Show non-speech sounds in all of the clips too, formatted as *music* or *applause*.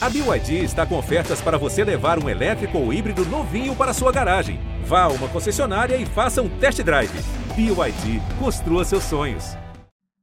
A BYD está com ofertas para você levar um elétrico ou híbrido novinho para sua garagem. Vá a uma concessionária e faça um test drive. BYD, construa seus sonhos.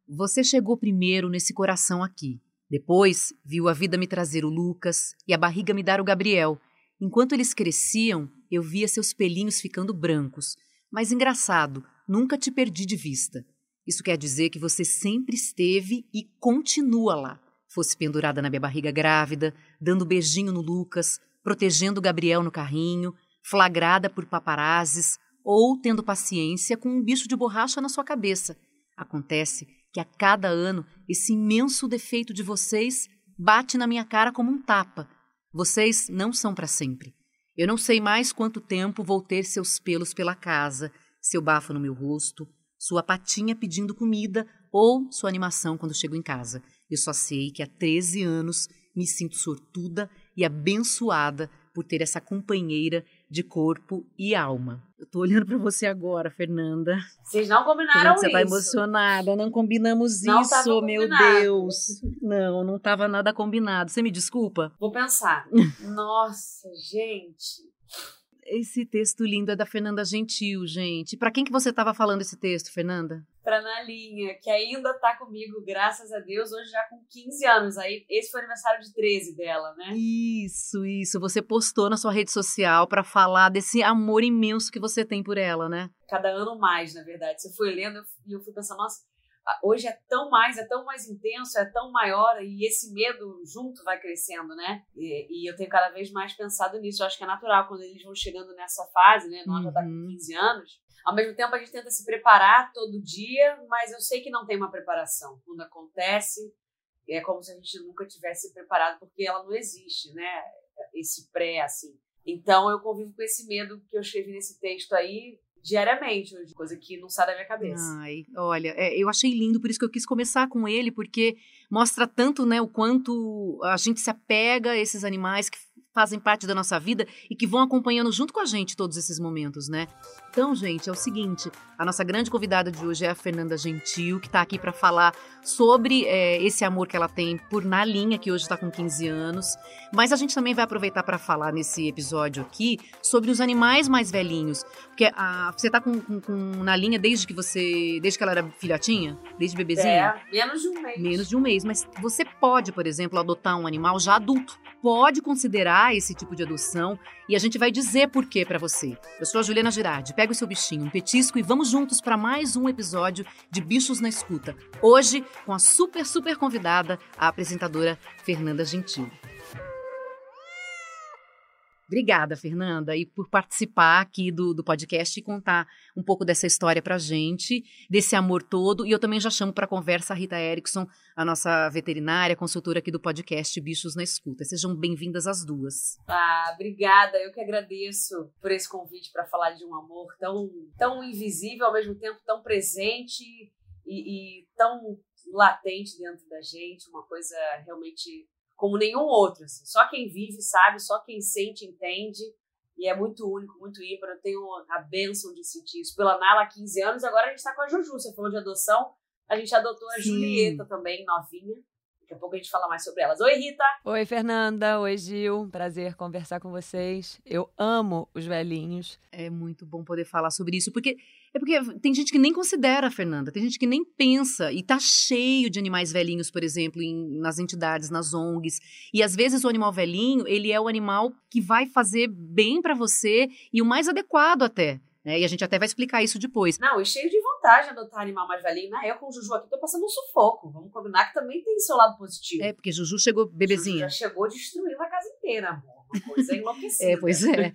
Você chegou primeiro nesse coração aqui. Depois, viu a vida me trazer o Lucas e a barriga me dar o Gabriel. Enquanto eles cresciam, eu via seus pelinhos ficando brancos. Mas engraçado, nunca te perdi de vista. Isso quer dizer que você sempre esteve e continua lá fosse pendurada na minha barriga grávida, dando beijinho no Lucas, protegendo Gabriel no carrinho, flagrada por paparazes ou tendo paciência com um bicho de borracha na sua cabeça. Acontece que a cada ano esse imenso defeito de vocês bate na minha cara como um tapa. Vocês não são para sempre. Eu não sei mais quanto tempo vou ter seus pelos pela casa, seu bafo no meu rosto, sua patinha pedindo comida ou sua animação quando chego em casa. Eu só sei que há 13 anos me sinto sortuda e abençoada por ter essa companheira de corpo e alma. Eu tô olhando para você agora, Fernanda. Vocês não combinaram você isso. Você tá emocionada, não combinamos não isso, meu Deus. Não, não tava nada combinado. Você me desculpa? Vou pensar. *laughs* Nossa, gente. Esse texto lindo é da Fernanda Gentil, gente. Para quem que você estava falando esse texto, Fernanda? Para Nalinha, que ainda tá comigo, graças a Deus, hoje já com 15 anos. Aí esse foi o aniversário de 13 dela, né? Isso, isso. Você postou na sua rede social para falar desse amor imenso que você tem por ela, né? Cada ano mais, na verdade. Você foi lendo e eu fui pensando, nossa, hoje é tão mais, é tão mais intenso, é tão maior e esse medo junto vai crescendo, né? E, e, eu tenho cada vez mais pensado nisso. Eu acho que é natural quando eles vão chegando nessa fase, né? Nós uhum. já tá com 15 anos. Ao mesmo tempo, a gente tenta se preparar todo dia, mas eu sei que não tem uma preparação. Quando acontece, é como se a gente nunca tivesse preparado, porque ela não existe, né? Esse pré, assim. Então, eu convivo com esse medo que eu escrevi nesse texto aí, diariamente coisa que não sai da minha cabeça. Ai, olha, é, eu achei lindo, por isso que eu quis começar com ele, porque mostra tanto, né, o quanto a gente se apega a esses animais que fazem parte da nossa vida e que vão acompanhando junto com a gente todos esses momentos, né? Então, gente, é o seguinte: a nossa grande convidada de hoje é a Fernanda Gentil, que está aqui para falar sobre é, esse amor que ela tem por Nalinha, que hoje está com 15 anos. Mas a gente também vai aproveitar para falar nesse episódio aqui sobre os animais mais velhinhos. Porque a, você está com, com, com Nalinha desde que você. desde que ela era filhotinha? Desde bebezinha? É, menos de um mês. Menos de um mês. Mas você pode, por exemplo, adotar um animal já adulto. Pode considerar esse tipo de adoção e a gente vai dizer por quê para você. Eu sou a Juliana Girardi. Pega o seu bichinho, um petisco e vamos juntos para mais um episódio de Bichos na Escuta. Hoje com a super, super convidada, a apresentadora Fernanda Gentil. Obrigada, Fernanda, e por participar aqui do, do podcast e contar um pouco dessa história pra gente, desse amor todo. E eu também já chamo para conversa a Rita Erickson, a nossa veterinária, consultora aqui do podcast Bichos na Escuta. Sejam bem-vindas as duas. Ah, obrigada. Eu que agradeço por esse convite para falar de um amor tão, tão invisível, ao mesmo tempo tão presente e, e tão latente dentro da gente, uma coisa realmente como nenhum outro. Assim. Só quem vive sabe, só quem sente entende. E é muito único, muito ímpar. Eu tenho a bênção de sentir isso. Pela Nala há 15 anos, agora a gente está com a Juju. Você falou de adoção. A gente adotou a Sim. Julieta também, novinha. Daqui a pouco a gente fala mais sobre elas. Oi, Rita! Oi, Fernanda. Oi, Gil. Prazer conversar com vocês. Eu amo os velhinhos. É muito bom poder falar sobre isso, porque é porque tem gente que nem considera, Fernanda, tem gente que nem pensa e tá cheio de animais velhinhos, por exemplo, em, nas entidades, nas ONGs. E às vezes o animal velhinho, ele é o animal que vai fazer bem para você e o mais adequado até. Né? E a gente até vai explicar isso depois. Não, e cheio de vantagem adotar animal mais velhinho. Na eu com o Juju aqui tô passando um sufoco. Vamos combinar que também tem seu lado positivo. É, porque Juju chegou bebezinha. Juju já chegou destruindo a casa inteira, amor. Coisa enlouquecida. É, pois é.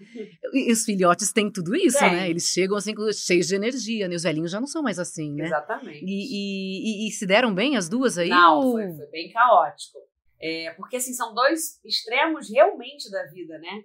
E os filhotes têm tudo isso, tem. né? Eles chegam assim cheios de energia, né? Os velhinhos já não são mais assim, né? Exatamente. E, e, e se deram bem as duas aí? Não, ou... foi, foi, bem caótico. É, porque, assim, são dois extremos realmente da vida, né?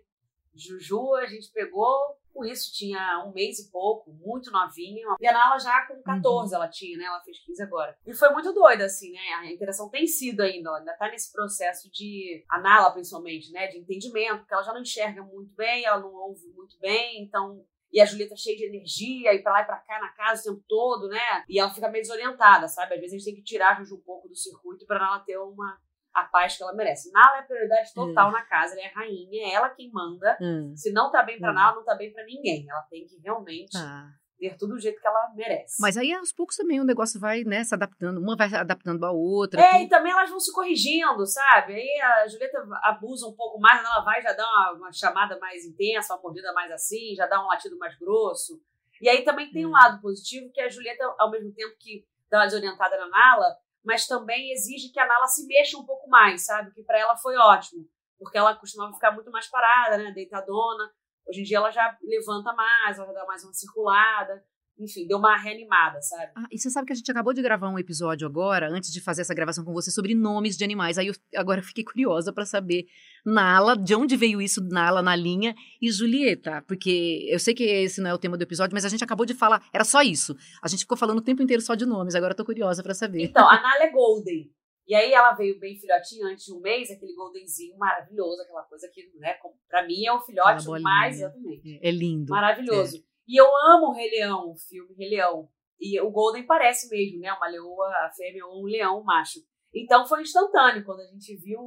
Juju, a gente pegou com isso, tinha um mês e pouco, muito novinha. E a Nala já com 14 uhum. ela tinha, né? Ela fez 15 agora. E foi muito doida, assim, né? A interação tem sido ainda, ela ainda tá nesse processo de. A Nala, principalmente, né? De entendimento, porque ela já não enxerga muito bem, ela não ouve muito bem, então e a Julieta cheia de energia, e pra lá e pra cá na casa o tempo todo, né? E ela fica meio desorientada, sabe? Às vezes a gente tem que tirar a Juju um pouco do circuito pra ela ter uma a paz que ela merece. Nala é prioridade total hum. na casa, ela é a rainha, é ela quem manda. Hum. Se não tá bem pra hum. Nala, não tá bem pra ninguém. Ela tem que realmente ah. ter tudo do jeito que ela merece. Mas aí aos poucos também o negócio vai, né, se adaptando, uma vai adaptando a outra. É, e também elas vão se corrigindo, sabe? Aí a Julieta abusa um pouco mais, ela vai já dá uma, uma chamada mais intensa, uma mordida mais assim, já dá um latido mais grosso. E aí também tem um hum. lado positivo que a Julieta, ao mesmo tempo que dá uma desorientada na Nala, mas também exige que a Nala se mexa um pouco mais, sabe? Que para ela foi ótimo, porque ela costumava ficar muito mais parada, né? Deitadona. Hoje em dia ela já levanta mais, ela já dá mais uma circulada enfim, deu uma reanimada, sabe? Ah, e você sabe que a gente acabou de gravar um episódio agora, antes de fazer essa gravação com você, sobre nomes de animais. Aí eu agora fiquei curiosa para saber, Nala, de onde veio isso, Nala, na linha, e Julieta, porque eu sei que esse não é o tema do episódio, mas a gente acabou de falar, era só isso. A gente ficou falando o tempo inteiro só de nomes, agora eu tô curiosa para saber. Então, a Nala é Golden. E aí ela veio bem filhotinha antes de um mês, aquele goldenzinho maravilhoso, aquela coisa que, né, pra mim é o filhote mais, exatamente. É, é lindo. Maravilhoso. É. E eu amo o Rei Leão, o filme Rei Leão. E o Golden parece mesmo, né? Uma leoa, a fêmea ou um leão, macho. Então foi instantâneo quando a gente viu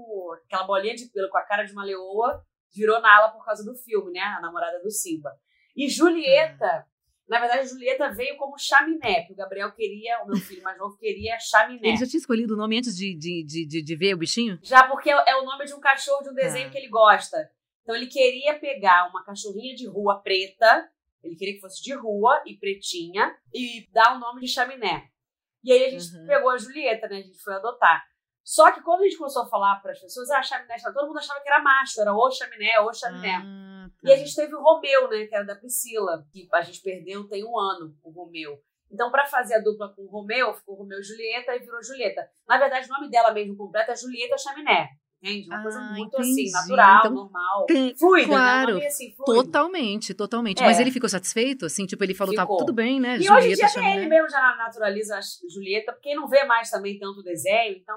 aquela bolinha de pelo com a cara de uma leoa, virou Nala por causa do filme, né? A namorada do Simba. E Julieta, é. na verdade, Julieta veio como chaminé, porque o Gabriel queria, o meu filho mais novo queria chaminé. Ele já tinha escolhido o nome antes de, de, de, de, ver o bichinho? Já, porque é, é o nome de um cachorro de um desenho é. que ele gosta. Então ele queria pegar uma cachorrinha de rua preta ele queria que fosse de rua e pretinha e dar o nome de chaminé. E aí a gente uhum. pegou a Julieta, né? A gente foi adotar. Só que quando a gente começou a falar para as pessoas, ah, chaminé, todo mundo achava que era macho, era ou chaminé, ou chaminé. Ah, tá. E a gente teve o Romeu, né? Que era da Priscila, que a gente perdeu tem um ano, o Romeu. Então, para fazer a dupla com o Romeu, ficou Romeu e Julieta e virou Julieta. Na verdade, o nome dela mesmo completo é Julieta Chaminé. Entende? Uma ah, coisa muito assim, entendi. assim, natural, então, normal. Tem, fluida, né? claro, né? assim, Totalmente, totalmente. É. Mas ele ficou satisfeito? Assim, tipo, ele falou, tá ficou. tá tudo bem, né? E Julieta hoje em dia tem ele mesmo já naturaliza a Julieta, porque não vê mais também tanto desenho, então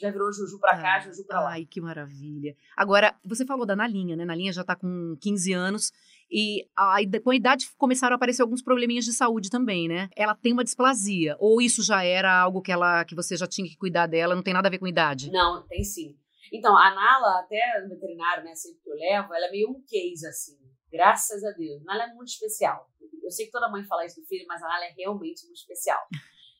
já virou Juju pra cá, ah, Juju pra lá. Ai, que maravilha. Agora, você falou da Nalinha, né? Nalinha já tá com 15 anos. E a, com a idade começaram a aparecer alguns probleminhas de saúde também, né? Ela tem uma displasia. Ou isso já era algo que ela que você já tinha que cuidar dela, não tem nada a ver com idade? Não, tem sim. Então, a Nala, até no veterinário, né, sempre que eu levo, ela é meio um case, assim. Graças a Deus. Nala é muito especial. Eu sei que toda mãe fala isso do filho, mas a Nala é realmente muito especial.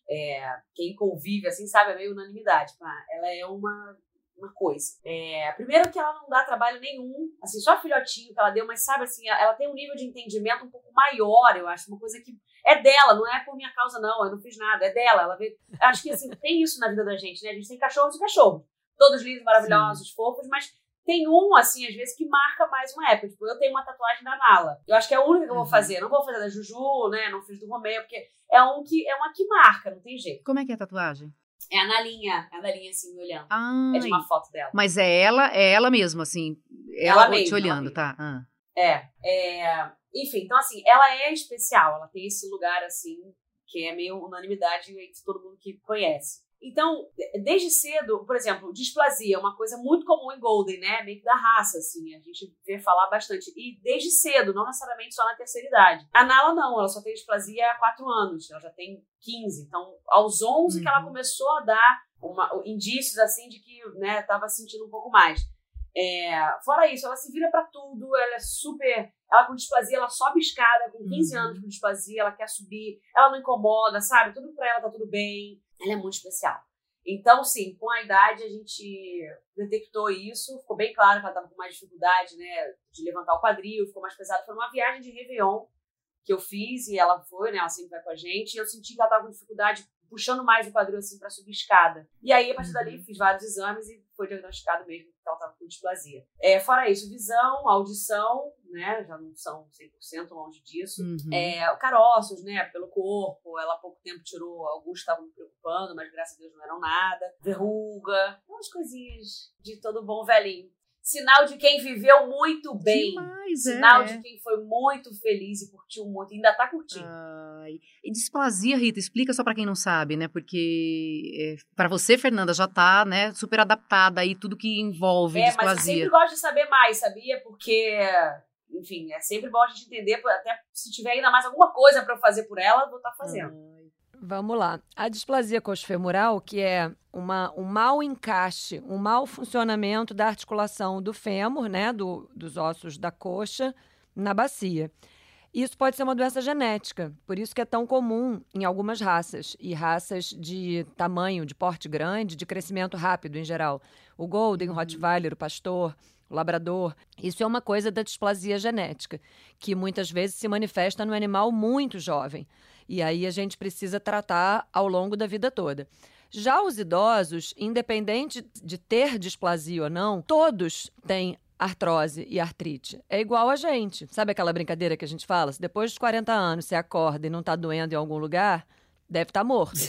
É, quem convive, assim, sabe, é meio unanimidade. Ela é uma, uma coisa. É, primeiro que ela não dá trabalho nenhum, assim, só filhotinho que ela deu, mas sabe, assim, ela tem um nível de entendimento um pouco maior, eu acho, uma coisa que é dela, não é por minha causa, não, eu não fiz nada, é dela. Ela vê, acho que, assim, tem isso na vida da gente, né? A gente tem cachorros e cachorros todos lindos, maravilhosos, Sim. fofos, mas tem um, assim, às vezes, que marca mais uma época. Tipo, eu tenho uma tatuagem da Nala. Eu acho que é a única que eu vou uhum. fazer. Não vou fazer da Juju, né? Não fiz do Romeu, porque é um que é uma que marca, não tem jeito. Como é que é a tatuagem? É a Nalinha, é a Nalinha assim, me olhando. Ai, é de uma foto dela. Mas é ela, é ela mesma, assim. Ela, ela mesma, te olhando, tá? Ah. É, é. Enfim, então assim, ela é especial, ela tem esse lugar assim, que é meio unanimidade entre todo mundo que conhece. Então, desde cedo, por exemplo, displasia é uma coisa muito comum em Golden, né? Meio que da raça, assim. A gente vê falar bastante. E desde cedo, não necessariamente só na terceira idade. A Nala não, ela só tem displasia há 4 anos, ela já tem 15. Então, aos 11 uhum. que ela uhum. começou a dar uma, indícios, assim, de que, né, tava sentindo um pouco mais. É, fora isso, ela se vira para tudo, ela é super. Ela com displasia, ela sobe escada, com 15 uhum. anos com displasia, ela quer subir, ela não incomoda, sabe? Tudo pra ela tá tudo bem ela é muito especial. Então, sim, com a idade a gente detectou isso, ficou bem claro que ela estava com mais dificuldade, né, de levantar o quadril, ficou mais pesado. Foi uma viagem de Réveillon que eu fiz e ela foi, né, ela sempre vai com a gente, e eu senti que ela estava com dificuldade puxando mais o quadril assim para subir escada. E aí, a partir dali, uhum. fiz vários exames e foi diagnosticado mesmo que ela estava com displasia. É, fora isso, visão, audição, né, já não são 100% longe disso. Uhum. É, caroços, né, pelo corpo, ela há pouco tempo tirou, alguns estavam me preocupando, mas graças a Deus não eram nada. Verruga, umas coisinhas de todo bom velhinho. Sinal de quem viveu muito bem. Demais, Sinal é. de quem foi muito feliz e curtiu muito. Ainda tá curtindo. Ai. E displasia, Rita, explica só para quem não sabe, né? Porque é, para você, Fernanda, já tá, né, super adaptada aí tudo que envolve é, displasia. Mas eu sempre gosto de saber mais, sabia? Porque enfim, é sempre bom a gente entender, até se tiver ainda mais alguma coisa para eu fazer por ela, vou estar tá fazendo. Vamos lá. A displasia coxofemoral, que é uma, um mau encaixe, um mau funcionamento da articulação do fêmur, né, do, dos ossos da coxa, na bacia. Isso pode ser uma doença genética, por isso que é tão comum em algumas raças, e raças de tamanho, de porte grande, de crescimento rápido em geral. O Golden, o Rottweiler, o Pastor, Labrador. Isso é uma coisa da displasia genética, que muitas vezes se manifesta no animal muito jovem. E aí a gente precisa tratar ao longo da vida toda. Já os idosos, independente de ter displasia ou não, todos têm artrose e artrite. É igual a gente. Sabe aquela brincadeira que a gente fala? Se depois dos 40 anos você acorda e não está doendo em algum lugar, deve estar tá morto. *laughs*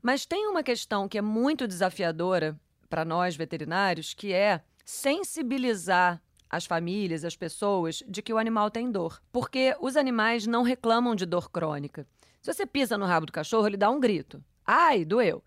Mas tem uma questão que é muito desafiadora para nós veterinários, que é sensibilizar as famílias, as pessoas, de que o animal tem dor. Porque os animais não reclamam de dor crônica. Se você pisa no rabo do cachorro, ele dá um grito. Ai, doeu.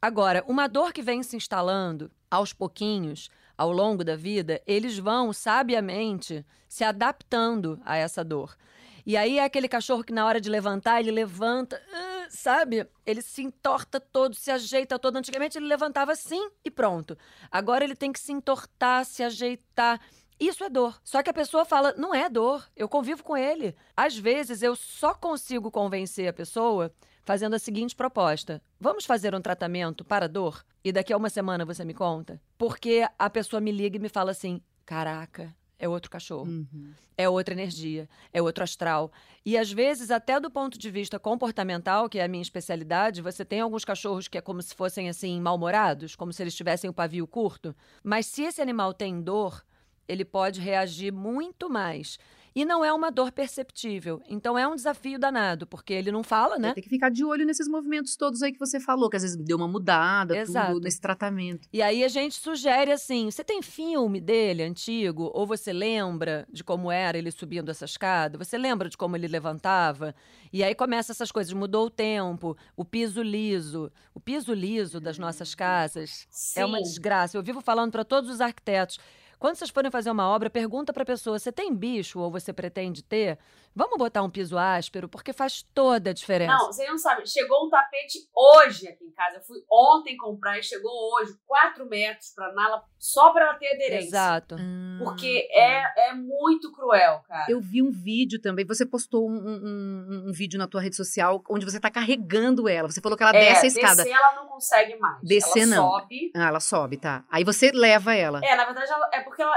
Agora, uma dor que vem se instalando aos pouquinhos, ao longo da vida, eles vão sabiamente se adaptando a essa dor. E aí é aquele cachorro que na hora de levantar, ele levanta, uh, sabe? Ele se entorta todo, se ajeita todo. Antigamente ele levantava assim e pronto. Agora ele tem que se entortar, se ajeitar. Isso é dor. Só que a pessoa fala, não é dor, eu convivo com ele. Às vezes eu só consigo convencer a pessoa fazendo a seguinte proposta: vamos fazer um tratamento para dor e daqui a uma semana você me conta? Porque a pessoa me liga e me fala assim: caraca, é outro cachorro, uhum. é outra energia, é outro astral. E às vezes, até do ponto de vista comportamental, que é a minha especialidade, você tem alguns cachorros que é como se fossem assim, mal-humorados, como se eles tivessem o pavio curto. Mas se esse animal tem dor, ele pode reagir muito mais. E não é uma dor perceptível. Então é um desafio danado, porque ele não fala, né? Tem que ficar de olho nesses movimentos todos aí que você falou, que às vezes deu uma mudada, Exato. tudo nesse tratamento. E aí a gente sugere assim: você tem filme dele antigo? Ou você lembra de como era ele subindo essa escada? Você lembra de como ele levantava? E aí começa essas coisas, mudou o tempo, o piso liso. O piso liso das nossas casas Sim. é uma desgraça. Eu vivo falando para todos os arquitetos. Quando vocês forem fazer uma obra, pergunta para a pessoa: você tem bicho ou você pretende ter? Vamos botar um piso áspero, porque faz toda a diferença. Não, você não sabe. Chegou um tapete hoje aqui em casa. Eu fui ontem comprar e chegou hoje, 4 metros para Nala, só para ela ter aderência. Exato. Porque hum. é, é muito cruel, cara. Eu vi um vídeo também. Você postou um, um, um vídeo na tua rede social onde você tá carregando ela. Você falou que ela é, desce a escada. Descer ela não consegue mais. Descer ela não. sobe. Ah, ela sobe, tá. Aí você leva ela. É, na verdade, ela, é porque ela,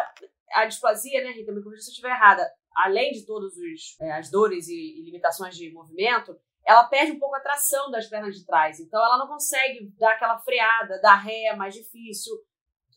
a displasia, né, Rita, me corrija se eu estiver errada além de todas é, as dores e, e, limitações de movimento, ela perde um pouco a tração das pernas de trás. Então ela não consegue dar aquela freada, dar ré mais difícil,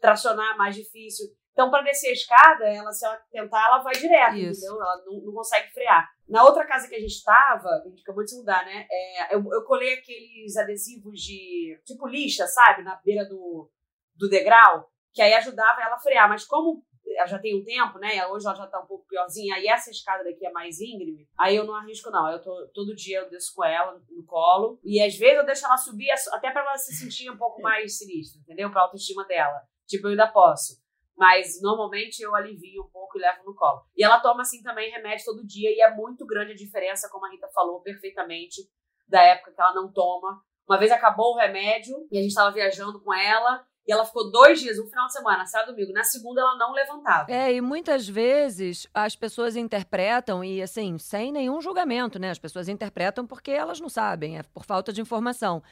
tracionar mais difícil. Então, para descer a escada, ela, se ela tentar, ela vai direto, Isso. entendeu? Ela não, não, consegue frear. Na outra casa que a gente estava, a gente acabou de se mudar, né? É, eu, eu colei aqueles adesivos de tipo lixa, sabe? Na beira do, do degrau, que aí ajudava ela a frear. Mas como ela já tem um tempo, né? Hoje ela já tá um pouco piorzinha. E essa escada daqui é mais íngreme. Aí eu não arrisco, não. Eu tô, todo dia eu desço com ela no colo. E às vezes eu deixo ela subir até para ela se sentir um pouco mais sinistra, entendeu? Pra autoestima dela. Tipo, eu ainda posso. Mas normalmente eu alivio um pouco e levo no colo. E ela toma assim também remédio todo dia. E é muito grande a diferença, como a Rita falou perfeitamente, da época que ela não toma. Uma vez acabou o remédio e a gente estava viajando com ela e ela ficou dois dias, um final de semana, sábado domingo. Na segunda, ela não levantava. É, e muitas vezes as pessoas interpretam, e assim, sem nenhum julgamento, né? As pessoas interpretam porque elas não sabem, é por falta de informação.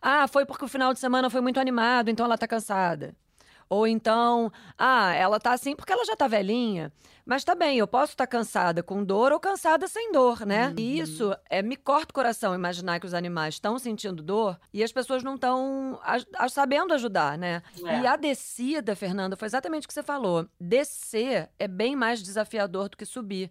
Ah, foi porque o final de semana foi muito animado, então ela tá cansada. Ou então, ah, ela tá assim porque ela já tá velhinha. Mas tá bem, eu posso estar tá cansada com dor ou cansada sem dor, né? Uhum. E isso é, me corta o coração imaginar que os animais estão sentindo dor e as pessoas não estão sabendo ajudar, né? É. E a descida, Fernanda, foi exatamente o que você falou. Descer é bem mais desafiador do que subir.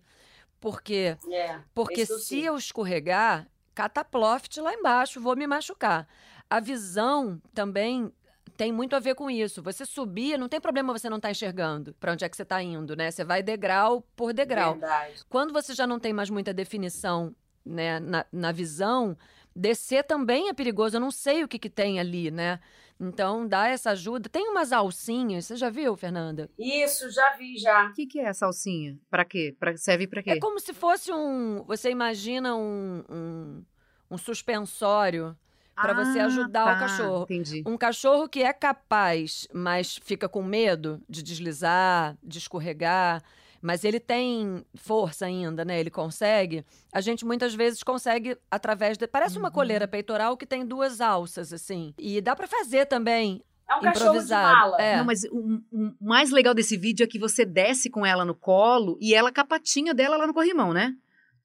Porque, é, porque se eu escorregar, cataploft lá embaixo, vou me machucar. A visão também tem muito a ver com isso. Você subir, não tem problema você não estar tá enxergando para onde é que você está indo, né? Você vai degrau por degrau. Verdade. Quando você já não tem mais muita definição né, na, na visão, descer também é perigoso. Eu não sei o que, que tem ali, né? Então, dá essa ajuda. Tem umas alcinhas, você já viu, Fernanda? Isso, já vi, já. O que, que é essa alcinha? Pra quê? Pra, serve pra quê? É como se fosse um. Você imagina um, um, um suspensório para você Ah, ajudar tá, o cachorro. Entendi. Um cachorro que é capaz, mas fica com medo de deslizar, de escorregar, mas ele tem força ainda, né? Ele consegue. A gente muitas vezes consegue através de. Parece uma Uhum. coleira peitoral que tem duas alças, assim. E dá para fazer também. É um cachorro de mala. é. Não, mas o, o mais legal desse vídeo é que você desce com ela no colo e ela a patinha dela lá no corrimão, né?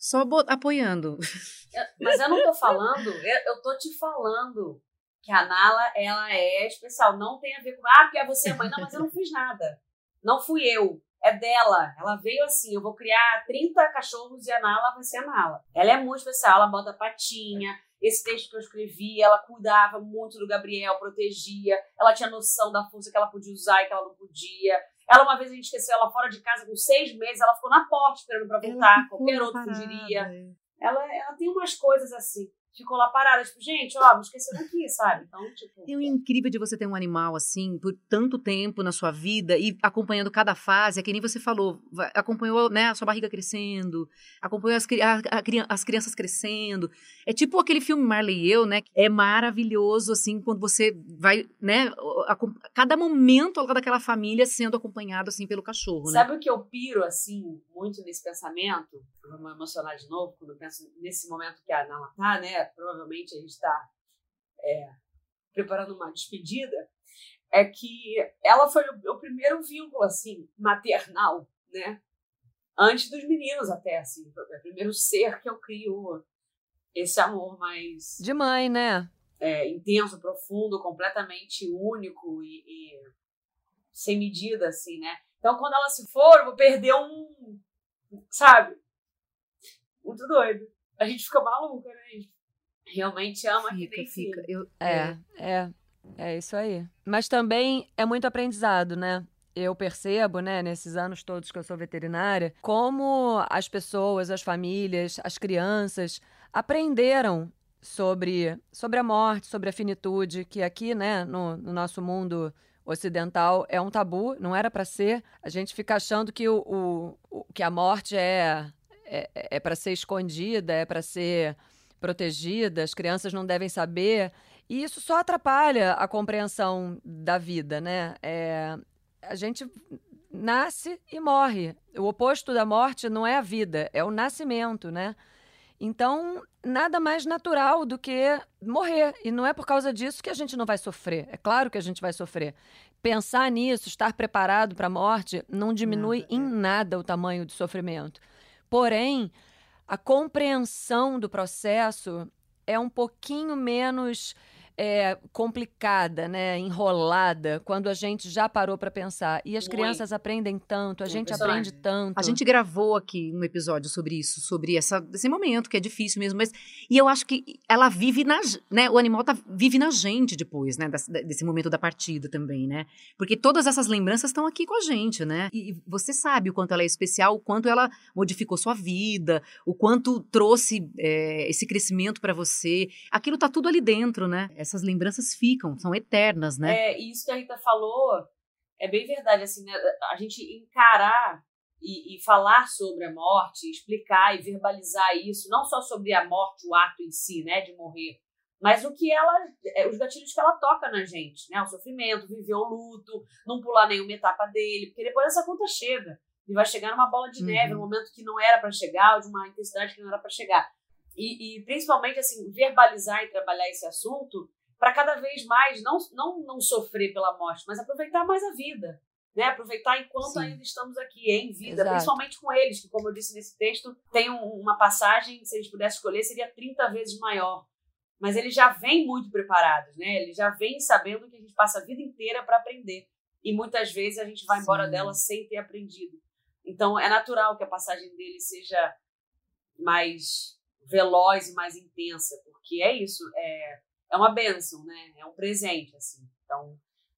Só apoiando. Eu- Mas eu não tô falando, eu, eu tô te falando que a Nala, ela é especial. Não tem a ver com, ah, porque é você mãe. Não, mas eu não fiz nada. Não fui eu. É dela. Ela veio assim, eu vou criar 30 cachorros e a Nala vai ser a Nala. Ela é muito especial, ela bota patinha. Esse texto que eu escrevi, ela cuidava muito do Gabriel, protegia. Ela tinha noção da força que ela podia usar e que ela não podia. Ela, uma vez, a gente esqueceu ela fora de casa com seis meses, ela ficou na porta esperando pra voltar. Qualquer outro fugiria ela, ela tem umas coisas assim. Ficou lá parada, tipo, gente, ó, me esqueceram aqui, sabe? Então, tipo. E o incrível de você ter um animal assim por tanto tempo na sua vida e acompanhando cada fase, é que nem você falou, acompanhou né, a sua barriga crescendo, acompanhou as, a- a as crianças crescendo. É tipo aquele filme Marley e eu, né? É maravilhoso, assim, quando você vai, né? acom- Cada momento daquela família sendo acompanhado, assim, pelo cachorro, né? Sabe o que eu piro, assim, muito nesse pensamento? Eu vou me emocionar de novo quando eu penso nesse momento que a Nala tá, né? Provavelmente a gente tá é, preparando uma despedida. É que ela foi o meu primeiro vínculo, assim, maternal, né? Antes dos meninos, até, assim. Foi o primeiro ser que eu crio esse amor mais De mãe, né? é, intenso, profundo, completamente único e, e sem medida, assim, né? Então, quando ela se for, eu vou perder um. Sabe? Muito doido. A gente fica maluca, né? A gente realmente ama que Fica, nem fica. Eu, É, é, é isso aí. Mas também é muito aprendizado, né? Eu percebo, né, nesses anos todos que eu sou veterinária, como as pessoas, as famílias, as crianças aprenderam sobre, sobre a morte, sobre a finitude, que aqui, né, no, no nosso mundo ocidental é um tabu, não era para ser. A gente fica achando que, o, o- o- que a morte é, é, é para ser escondida, é para ser protegida, as crianças não devem saber. E isso só atrapalha a compreensão da vida, né? É, a gente nasce e morre. O oposto da morte não é a vida, é o nascimento, né? Então, nada mais natural do que morrer. E não é por causa disso que a gente não vai sofrer. É claro que a gente vai sofrer. Pensar nisso, estar preparado para a morte, não diminui Nada, em é. nada o tamanho do sofrimento. Porém, a compreensão do processo é um pouquinho menos é, complicada, né? enrolada, quando a gente já parou para pensar. E as Muito. crianças aprendem tanto, a gente aprende tanto. A gente gravou aqui um episódio sobre isso, sobre essa, esse momento que é difícil mesmo, mas e eu acho que ela vive na, né, o animal tá, vive na gente depois, né, desse, desse momento da partida também, né? Porque todas essas lembranças estão aqui com a gente, né? E, e você sabe o quanto ela é especial, o quanto ela modificou sua vida, o quanto trouxe é, esse crescimento para você. Aquilo tá tudo ali dentro, né? Essas lembranças ficam, são eternas, né? É, e isso que a Rita falou é bem verdade, assim, né? A gente encarar e, e falar sobre a morte, explicar e verbalizar isso, não só sobre a morte, o ato em si, né, de morrer, mas o que ela, é, os gatilhos que ela toca na gente, né, o sofrimento, viver o luto, não pular nenhuma etapa dele, porque depois essa conta chega e vai chegar numa bola de neve, Uhum. num momento que não era para chegar, ou de uma intensidade que não era para chegar. E, e principalmente assim, verbalizar e trabalhar esse assunto para cada vez mais não, não, não sofrer pela morte, mas aproveitar mais a vida. Né? Aproveitar enquanto Sim. ainda estamos aqui, em vida, Exato. principalmente com eles, que, como eu disse nesse texto, tem um- uma passagem, se a gente pudesse escolher, seria 30 vezes maior. Mas eles já vêm muito preparados, né? Eles já vêm sabendo que a gente passa a vida inteira para aprender. E muitas vezes a gente vai embora Sim. dela sem ter aprendido. Então é natural que a passagem dele seja mais veloz e mais intensa, porque é isso, é, é uma bênção, né? É um presente, assim. Então,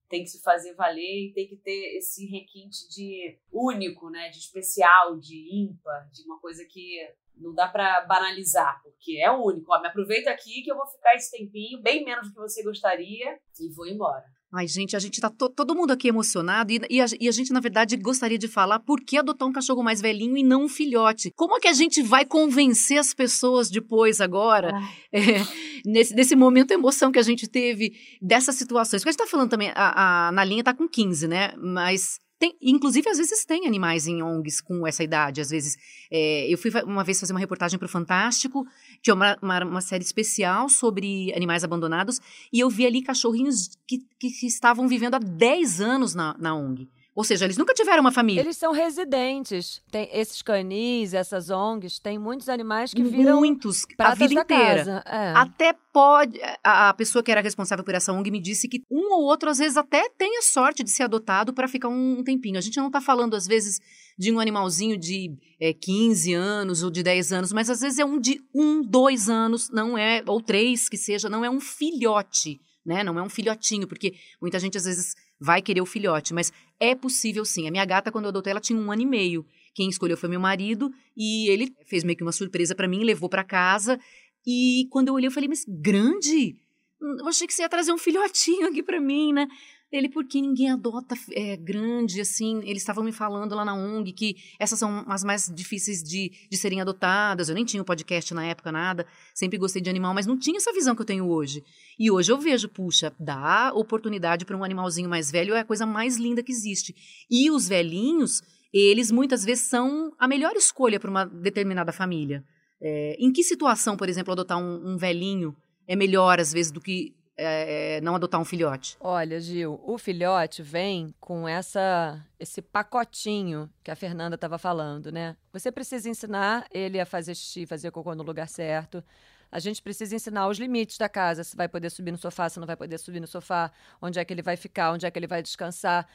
tem que se fazer valer e tem que ter esse requinte de único, né, de especial, de ímpar, de uma coisa que não dá para banalizar, porque é único. Ó, me aproveita aqui que eu vou ficar esse tempinho, bem menos do que você gostaria, e vou embora. Ai, gente, a gente tá to todo mundo aqui emocionado e, e, a, e, a, gente, na verdade, gostaria de falar por que adotar um cachorro mais velhinho e não um filhote. Como é que a gente vai convencer as pessoas depois, agora, é, *laughs* nesse, nesse momento de emoção que a gente teve dessas situações? Porque a gente tá falando também, a, a, na linha tá com 15, né? Mas tem, inclusive, às vezes tem animais em ONGs com essa idade. Às vezes, é, eu fui uma vez fazer uma reportagem para o Fantástico, é uma, uma, uma, série especial sobre animais abandonados, e eu vi ali cachorrinhos que, que, que estavam vivendo há 10 anos na, na ONG. Ou seja, eles nunca tiveram uma família. Eles são residentes. Tem esses canis, essas ONGs, tem muitos animais que viram muitos a vida inteira. É. Até pode a pessoa que era responsável por essa ONG me disse que um ou outro às vezes até tem a sorte de ser adotado para ficar um tempinho. A gente não está falando às vezes de um animalzinho de é, 15 anos ou de 10 anos, mas às vezes é um de um, dois anos, não é ou três que seja, não é um filhote, né? Não é um filhotinho, porque muita gente às vezes vai querer o filhote, mas é possível sim. A minha gata, quando eu adotei, ela tinha um ano e meio. Quem escolheu foi meu marido e ele fez meio que uma surpresa para mim, levou para casa. E quando eu olhei, eu falei, mas grande? Eu achei que você ia trazer um filhotinho aqui para mim, né? Ele, porque ninguém adota é, grande, assim. Eles estavam me falando lá na ONG que essas são as mais difíceis de, de serem adotadas. Eu nem tinha o um podcast na época, nada. Sempre gostei de animal, mas não tinha essa visão que eu tenho hoje. E hoje eu vejo, puxa, dar oportunidade para um animalzinho mais velho é a coisa mais linda que existe. E os velhinhos, eles muitas vezes são a melhor escolha para uma determinada família. É, em que situação, por exemplo, adotar um, um velhinho é melhor, às vezes, do que é, não adotar um filhote? Olha, Gil, o filhote vem com essa esse pacotinho que a Fernanda estava falando, né? Você precisa ensinar ele a fazer xixi, fazer cocô no lugar certo. A gente precisa ensinar os limites da casa, se vai poder subir no sofá, se não vai poder subir no sofá, onde é que ele vai ficar, onde é que ele vai descansar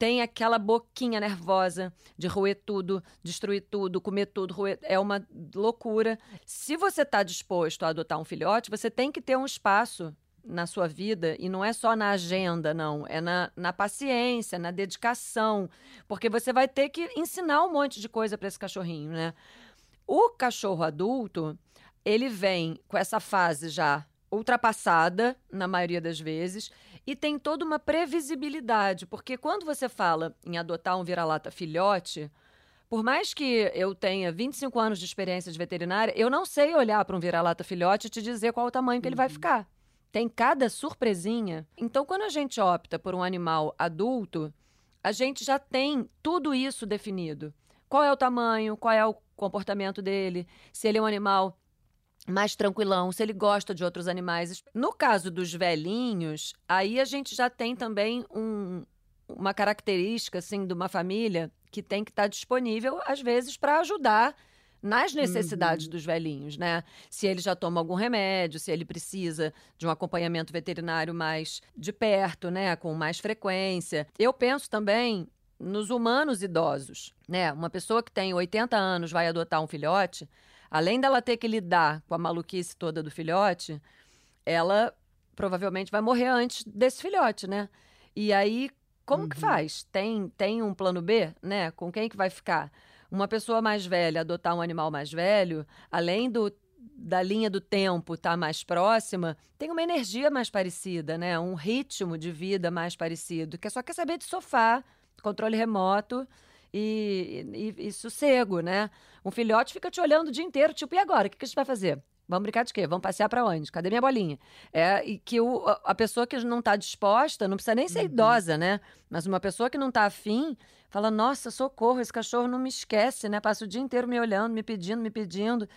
tem aquela boquinha nervosa de roer tudo, destruir tudo, comer tudo, roer. É uma loucura. Se você está disposto a adotar um filhote, você tem que ter um espaço na sua vida, e não é só na agenda, não, é na, na paciência, na dedicação, porque você vai ter que ensinar um monte de coisa para esse cachorrinho, né? O cachorro adulto, ele vem com essa fase já ultrapassada, na maioria das vezes, e tem toda uma previsibilidade, porque quando você fala em adotar um vira-lata filhote, por mais que eu tenha 25 anos de experiência de veterinária, eu não sei olhar para um vira-lata filhote e te dizer qual o tamanho que ele vai uhum. ficar. Tem cada surpresinha. Então, quando a gente opta por um animal adulto, a gente já tem tudo isso definido. Qual é o tamanho, qual é o comportamento dele, se ele é um animal mais tranquilão, se ele gosta de outros animais. No caso dos velhinhos, aí a gente já tem também um, uma característica assim de uma família que tem que estar disponível às vezes para ajudar nas necessidades uhum. dos velhinhos, né? Se ele já toma algum remédio, se ele precisa de um acompanhamento veterinário mais de perto, né, com mais frequência. Eu penso também nos humanos idosos, né? Uma pessoa que tem 80 anos vai adotar um filhote, além dela ter que lidar com a maluquice toda do filhote, ela provavelmente vai morrer antes desse filhote, né? E aí, como uhum. que faz? Tem, tem um plano B, né? Com quem que vai ficar? Uma pessoa mais velha adotar um animal mais velho, além do da linha do tempo estar tá mais próxima, tem uma energia mais parecida, né? Um ritmo de vida mais parecido, que é só quer saber de sofá, controle remoto e, e, e sossego, né? Um filhote fica te olhando o dia inteiro, tipo, e agora? O que, que a gente vai fazer? Vamos brincar de quê? Vamos passear para onde? Cadê minha bolinha? É, e que o, a pessoa que não está disposta, não precisa nem ser uhum. idosa, né? Mas uma pessoa que não está afim, fala: Nossa, socorro, esse cachorro não me esquece, né? Passa o dia inteiro me olhando, me pedindo, me pedindo.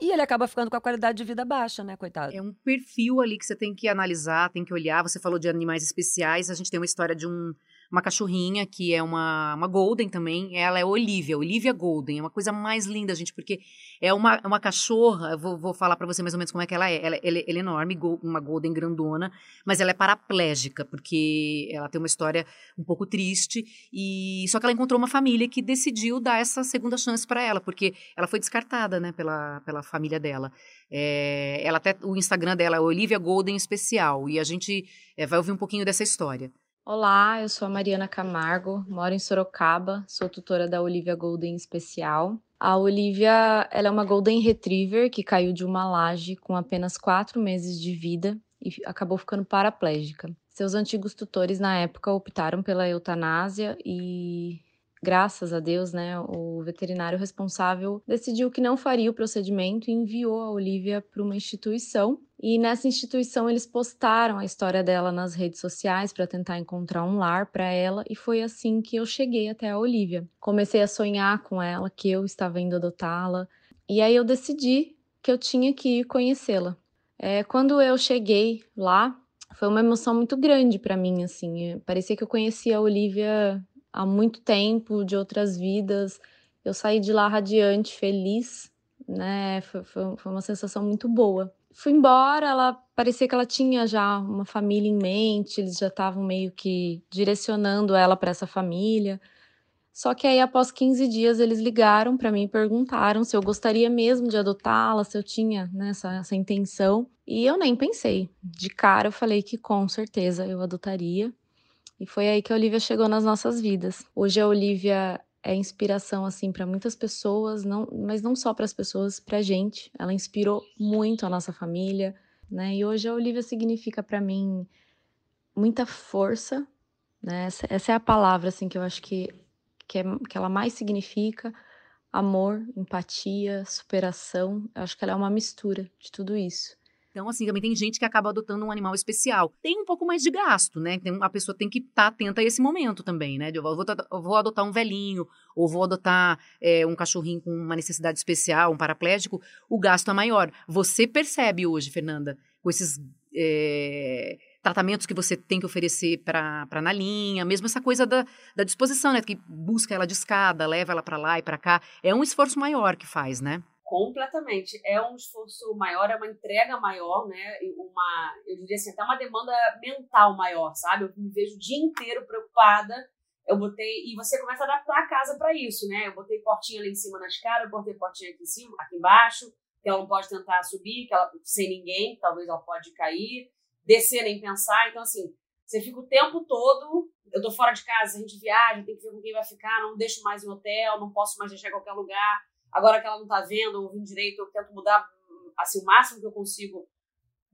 E ele acaba ficando com a qualidade de vida baixa, né, coitado? É um perfil ali que você tem que analisar, tem que olhar. Você falou de animais especiais, a gente tem uma história de um uma cachorrinha que é uma, uma Golden também. Ela é Olivia, Olivia Golden. É uma coisa mais linda, gente, porque é uma, uma cachorra. Vou, vou falar para você mais ou menos como é que ela é. Ela, ela, ela é enorme, uma Golden grandona, mas ela é paraplégica, porque ela tem uma história um pouco triste. e Só que ela encontrou uma família que decidiu dar essa segunda chance para ela, porque ela foi descartada né, pela, pela família dela. É, ela até o Instagram dela é Olivia Golden Especial e a gente é, vai ouvir um pouquinho dessa história. Olá, eu sou a Mariana Camargo, moro em Sorocaba, sou tutora da Olivia Golden Especial. A Olivia ela é uma Golden Retriever que caiu de uma laje com apenas quatro meses de vida e acabou ficando paraplégica. Seus antigos tutores na época optaram pela eutanásia e graças a Deus, né, o veterinário responsável decidiu que não faria o procedimento e enviou a Olivia para uma instituição. E nessa instituição eles postaram a história dela nas redes sociais para tentar encontrar um lar para ela e foi assim que eu cheguei até a Olivia. Comecei a sonhar com ela que eu estava indo adotá-la e aí eu decidi que eu tinha que ir conhecê-la. É, quando eu cheguei lá, foi uma emoção muito grande para mim, assim. Parecia que eu conhecia a Olivia há muito tempo, de outras vidas. Eu saí de lá radiante, feliz, né? Foi, foi, foi uma sensação muito boa. Fui embora, ela parecia que ela tinha já uma família em mente, eles já estavam meio que direcionando ela para essa família. Só que aí, após 15 dias, eles ligaram para mim e perguntaram se eu gostaria mesmo de adotá-la, se eu tinha né, essa, essa intenção. E eu nem pensei. De cara, eu falei que com certeza eu adotaria. E foi aí que a Olivia chegou nas nossas vidas. Hoje a Olivia é inspiração assim para muitas pessoas, não, mas não só para as pessoas, para a gente. Ela inspirou muito a nossa família, né? E hoje a Olivia significa para mim muita força, né? Essa, essa, é a palavra assim que eu acho que que, é, que ela mais significa amor, empatia, superação. Eu acho que ela é uma mistura de tudo isso. Então, assim, também tem gente que acaba adotando um animal especial. Tem um pouco mais de gasto, né? Tem, a pessoa tem que estar tá atenta a esse momento também, né? Eu vou, eu vou adotar um velhinho, ou vou adotar é, um cachorrinho com uma necessidade especial, um paraplégico, o gasto é maior. Você percebe hoje, Fernanda, com esses. É, tratamentos que você tem que oferecer para na linha, mesmo essa coisa da, da disposição, né? Que busca ela de escada, leva ela para lá e para cá. É um esforço maior que faz, né? Completamente. É um esforço maior, é uma entrega maior, né? Uma, eu diria assim, até uma demanda mental maior, sabe? Eu me vejo o dia inteiro preocupada. Eu botei e você começa a adaptar a casa para isso, né? Eu botei portinha lá em cima na escada, eu botei portinha aqui em cima, aqui embaixo, que ela não pode tentar subir, que ela sem ninguém, talvez ela pode cair, descer nem pensar. Então assim, você fica o tempo todo, eu tô fora de casa, a gente viaja, tem que ver com quem vai ficar, não deixo mais em hotel, não posso mais deixar em qualquer lugar Agora que ela não está vendo, ouvindo direito, eu tento mudar assim, o máximo que eu consigo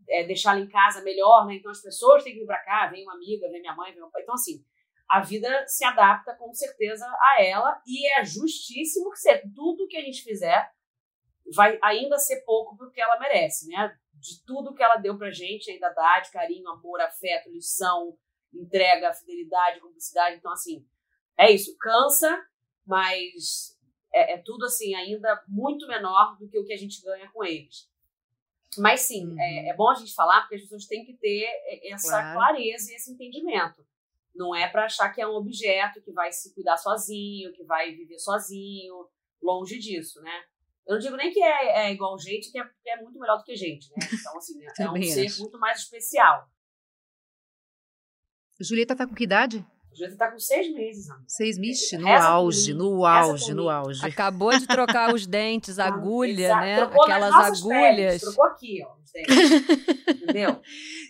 é, deixar ela em casa melhor, né? Então as pessoas têm que vir para cá, vem uma amiga, vem minha mãe, vem meu pai. Então, assim, a vida se adapta com certeza a ela e é justíssimo que ser tudo que a gente fizer vai ainda ser pouco porque ela merece, né? De tudo que ela deu pra gente, ainda dá de carinho, amor, afeto, lição, entrega, fidelidade, cumplicidade. Então, assim, é isso. Cansa, mas é, é, tudo assim ainda muito menor do que o que a gente ganha com eles. Mas sim, uhum. é, é, bom a gente falar porque as pessoas têm que ter essa claro. clareza e esse entendimento. Não é para achar que é um objeto que vai se cuidar sozinho, que vai viver sozinho, longe disso, né? Eu não digo nem que é, é igual gente, que é, que é, muito melhor do que gente, né? Então, assim, é um ser muito mais especial. Julieta tá com que idade? Julieta tá com seis meses, amiga. Seis meses? No auge, no auge, no auge. Acabou de trocar os dentes, *laughs* agulha, né? Aquelas agulhas. trocou aqui, ó, os dentes. *laughs* Entendeu?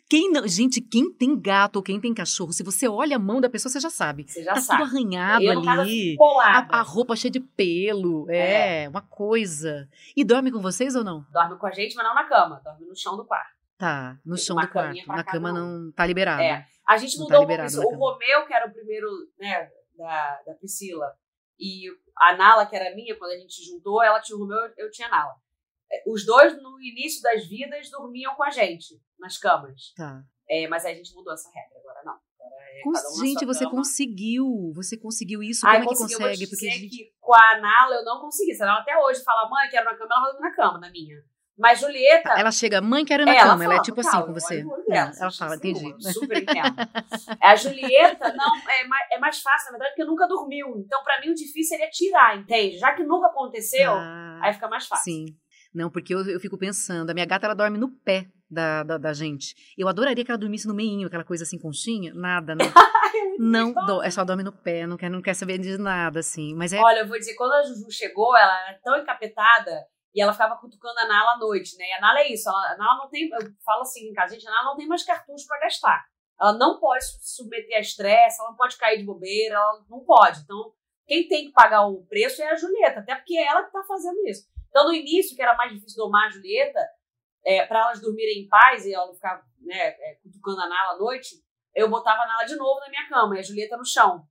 Quem não, gente, quem tem gato ou quem tem cachorro, se você olha a mão da pessoa, você já sabe. Você já tá sabe. tudo arranhado ali. A, a, roupa cheia de pelo. É, é, uma coisa. E dorme com vocês ou não? Dorme com a gente, mas não na cama. Dorme no chão do quarto. Tá, no chão do quarto. Na cama não tá liberado. É. A gente não mudou tá pouco isso. O Romeu, que era o primeiro, né, da, da Priscila, e a Nala, que era minha, quando a gente juntou, ela tinha o Romeu, eu tinha a Nala. É, os dois, no início das vidas, dormiam com a gente, nas camas. Tá. É, mas aí a gente mudou essa regra, agora não. É um gente, você cama. conseguiu. Você conseguiu isso. Ai, Como é que consegue? Porque gente... que com a Nala eu não consegui. Senão até hoje fala, mãe, quero na cama, ela roda na cama, na minha. Mas Julieta. Ela chega, mãe, quero ir na é, cama. Ela, ela é tipo assim com você. Dela, ela fala, entendi. Super entendo. a Julieta, não, é mais, é mais fácil, na verdade, porque nunca dormiu. Então, para mim, o difícil seria tirar, entende? Já que nunca aconteceu, ah, aí fica mais fácil. Sim. Não, porque eu, eu fico pensando, a minha gata ela dorme no pé da, da, da, gente. Eu adoraria que ela dormisse no meinho, aquela coisa assim, conchinha. Nada, né? não, *laughs* do, é só dorme no pé, não quer, não quer saber de nada, assim. Mas é... Olha, eu vou dizer, quando a Juju chegou, ela era tão encapetada e ela ficava cutucando a Nala à noite, né? E a Nala é isso, a Nala não tem, eu falo assim em casa, gente, a Nala não tem mais cartucho para gastar. ela não pode se submeter a estresse, ela não pode cair de bobeira, ela não pode. Então, quem tem que pagar o preço é a Julieta, até porque é ela que está fazendo isso. Então, no início, que era mais difícil domar a Julieta, é, para elas dormirem em paz e ela não ficar né, é, cutucando a Nala à noite, eu botava a Nala de novo na minha cama e a Julieta no chão.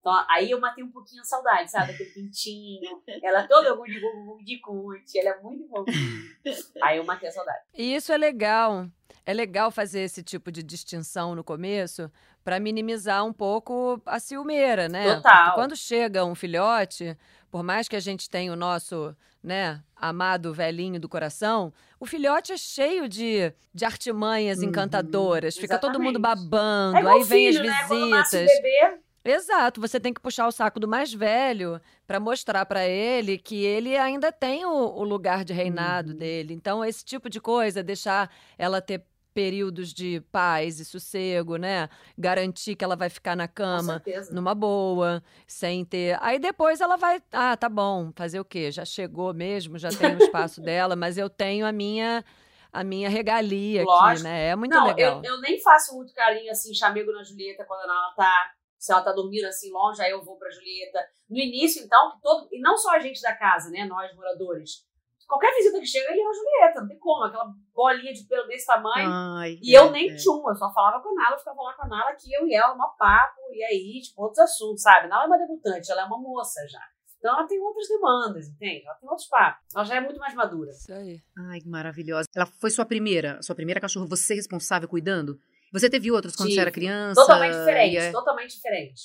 Então, aí eu matei um pouquinho a saudade, sabe? Aquele pintinho. Ela toda *laughs* de de cut, ela é muito fofinha. *laughs* Aí eu matei a saudade. E isso é legal. É legal fazer esse tipo de distinção no começo para minimizar um pouco a ciumeira, né? Total. Porque quando chega um filhote, por mais que a gente tenha o nosso, né, amado velhinho do coração, o filhote é cheio de, de artimanhas uhum. encantadoras. Fica Exatamente. todo mundo babando, é aí vem filho, as né? visitas. Né? bebê, Exato, você tem que puxar o saco do mais velho para mostrar para ele que ele ainda tem o, o lugar de reinado uhum. dele. Então, esse tipo de coisa, deixar ela ter períodos de paz e sossego, né? Garantir que ela vai ficar na cama numa boa, sem ter. Aí depois ela vai, ah, tá bom, fazer o quê? Já chegou mesmo, já tem o espaço *laughs* dela, mas eu tenho a minha a minha regalia Lógico. aqui, né? É muito Não, legal. Eu, eu nem faço muito carinho assim, chamego na Julieta quando ela tá se ela tá dormindo assim longe, aí eu vou pra Julieta. No início, então, todo, e não só a gente da casa, né, nós moradores, Qualquer visita que chega, ele era Julieta, não tem como. Aquela bolinha de pelo desse tamanho. Ai, e é, eu nem é. tinha um, eu só falava com a Nala, ficava lá com a Nala, que eu e ela, uma papo, e aí, tipo, outros assuntos, sabe? Nala é uma debutante, ela é uma moça já. Então ela tem outras demandas, entende? Ela tem outros papos. Ela já é muito mais madura. Isso aí. Ai, que maravilhosa. Ela foi sua primeira, sua primeira cachorro, você responsável cuidando? Você teve outros quando Tive. você era criança? Totalmente diferente, é... totalmente diferente.